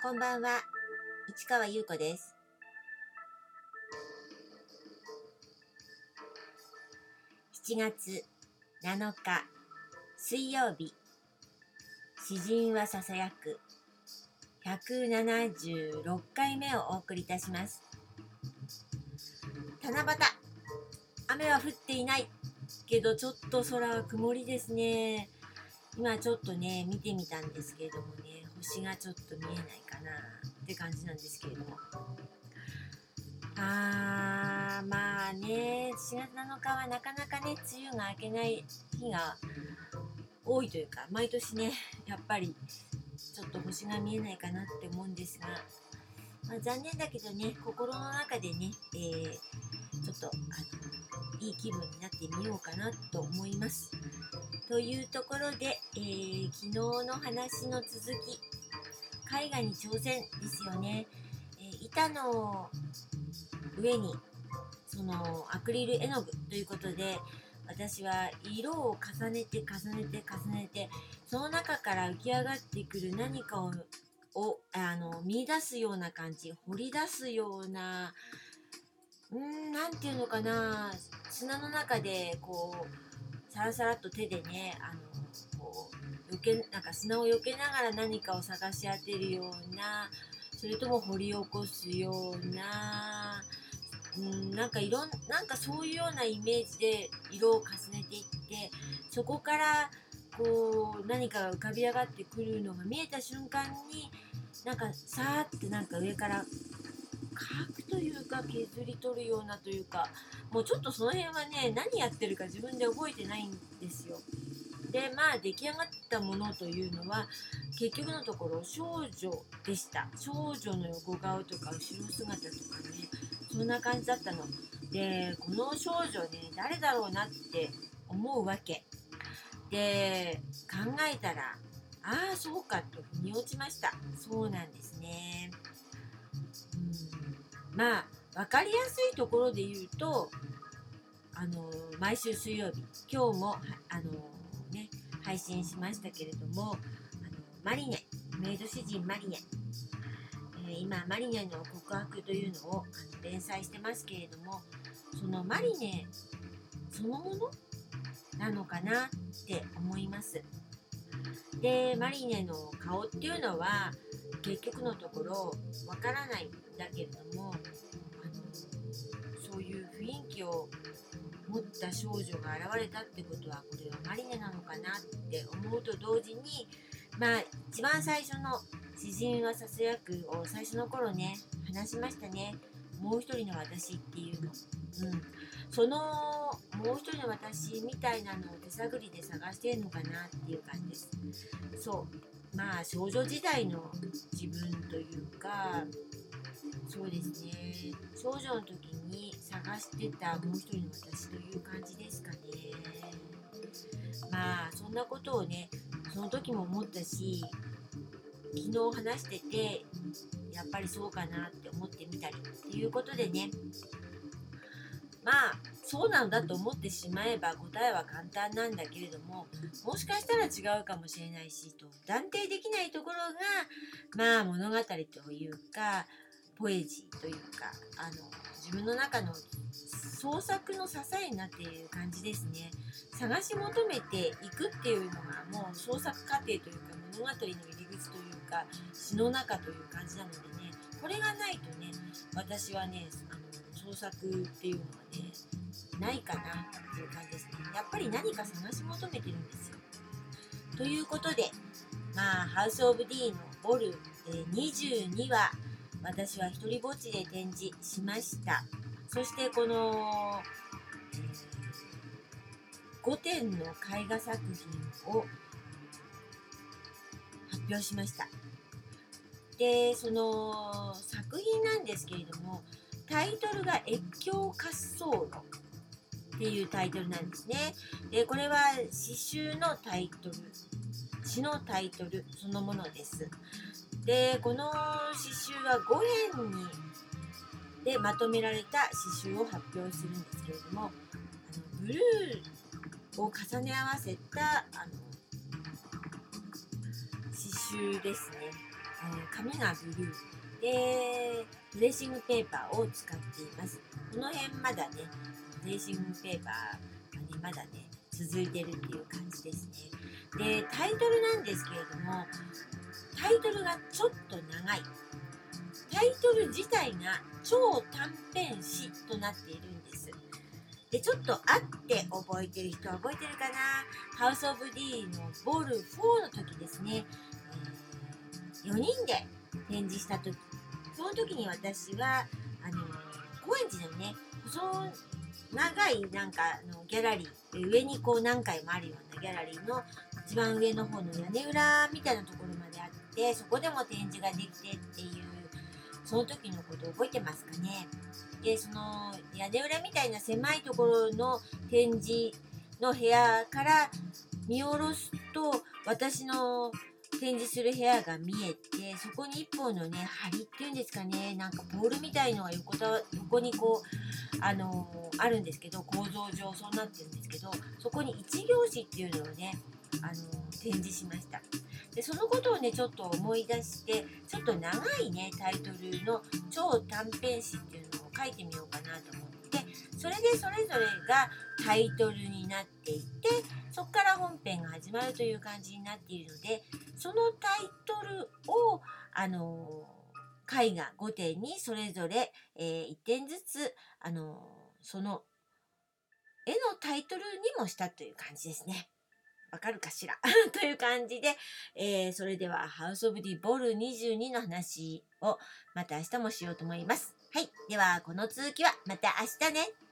こんばんは、市川優子です。7月7日水曜日、詩人はささやく176回目をお送りいたします。七夕、雨は降っていないけどちょっと空は曇りですね。今ちょっとね見てみたんですけれどもね星がちょっと見えないかなって感じなんですけれどもあーまあね4月7日はなかなかね梅雨が明けない日が多いというか毎年ねやっぱりちょっと星が見えないかなって思うんですが、まあ、残念だけどね心の中でね、えーちょっとあのいい気分になってみようかなと思います。というところで、えー昨日の話の続き絵画に挑戦ですよね、えー板の上にそのアクリル絵の具ということで私は色を重ねて重ねて重ねてその中から浮き上がってくる何かををあの見出すような感じ掘り出すようなうんなんていうのかな砂の中でこうさらさらっと手でねあのこう避けなんか砂を避けながら何かを探し当てるようなそれとも掘り起こすようなうんなんかいろんなんかそういうようなイメージで色を重ねていってそこからこう何かが浮かび上がってくるのが見えた瞬間になんかさーってなんか上から描くというか削り取るようなというかもうちょっとその辺はね何やってるか自分で覚えてないんですよ。でまあ出来上がったものというのは結局のところ少女でした。少女の横顔とか後ろ姿とかねそんな感じだったの。でこの少女ね誰だろうなって思うわけ。で考えたらああそうかと腑に落ちました。そうなんですね。うん。まあ分かりやすいところで言うとあの毎週水曜日。今日もあの配信しましたけれどもあのマリネメイド詩人マリネ、えー今マリネの告白というのをあの連載してますけれどもそのマリネそのものなのかなって思います。でマリネの顔っていうのは結局のところわからないんだけれどもあのそういう雰囲気を持った少女が現れたってことはこれはって思うと同時にまあ一番最初の「詩人はささやく」を最初の頃ね話しましたね。もう一人の私っていうの。うん、そのもう一人の私みたいなのを手探りで探してるのかなっていう感じです。そう。まあ少女時代の自分というかそうですね。少女の時に探してたもう一人の私という感じですかね。まあそんなことをねその時も思ったし昨日話しててやっぱりそうかなって思ってみたりっていうことでね。まあそうなんだと思ってしまえば答えは簡単なんだけれどももしかしたら違うかもしれないしと断定できないところがまあ物語というかポエジーというかあの自分の中の創作の支えになっている感じですね。探し求めていくっていうのがもう創作過程というか物語の入り口というか詩の中という感じなのでねこれがないとね私はねあの創作っていうのはねないかなっていう感じですね。やっぱり何か探し求めてるんですよ。ということでまあハウス・オブ・ディーのボル、えー22話私は一人ぼっちで展示しました。そしてこの、え5点の絵画作品を発表しました。でその作品なんですけれどもタイトルが「越境滑走路」っていうタイトルなんですね。でこれは詩集のタイトル詩のタイトルそのものです。でこの詩集は5編にでまとめられた詩集を発表するんですけれどもあのブルーを重ね合わせたあの詩集ですね。ー紙がブルーでトレーシングペーパーを使っています。この辺まだねトレーシングペーパーがねまだね続いてるっていう感じですね。でタイトルなんですけれどもタイトルがちょっと長い。タイトル自体が超短編詩となっているんです。でちょっとあって覚えてる人は覚えてるかな？ハウス・オブ・ディーのボール4の時ですね、えー、4人で展示した時。その時に私はあの高円寺のね細長いなんかのギャラリー。上にこう何回もあるようなギャラリーの一番上の方の屋根裏みたいなところまであってそこでも展示ができてっていうその時のこと覚えてますかね。でその屋根裏みたいな狭いところの展示の部屋から見下ろすと私の展示する部屋が見えてそこに一本のね梁っていうんですかねなんかボールみたいのが横た横にこうあのー、あるんですけど構造上そうなってるんですけどそこに一行詞っていうのをねあの、展示しましたでそのことをねちょっと思い出してちょっと長いねタイトルの超短編詩っていうのを書いてみようかなと思ってそれでそれぞれがタイトルになっていてそこから本編が始まるという感じになっているのでそのタイトルをあの絵画5点にそれぞれ、えー、1点ずつあのその絵のタイトルにもしたという感じですね。わかるかしら？という感じで、えー、それではハウスオブディボール22の話をまた明日もしようと思います。はい。では、この続きはまた明日ね。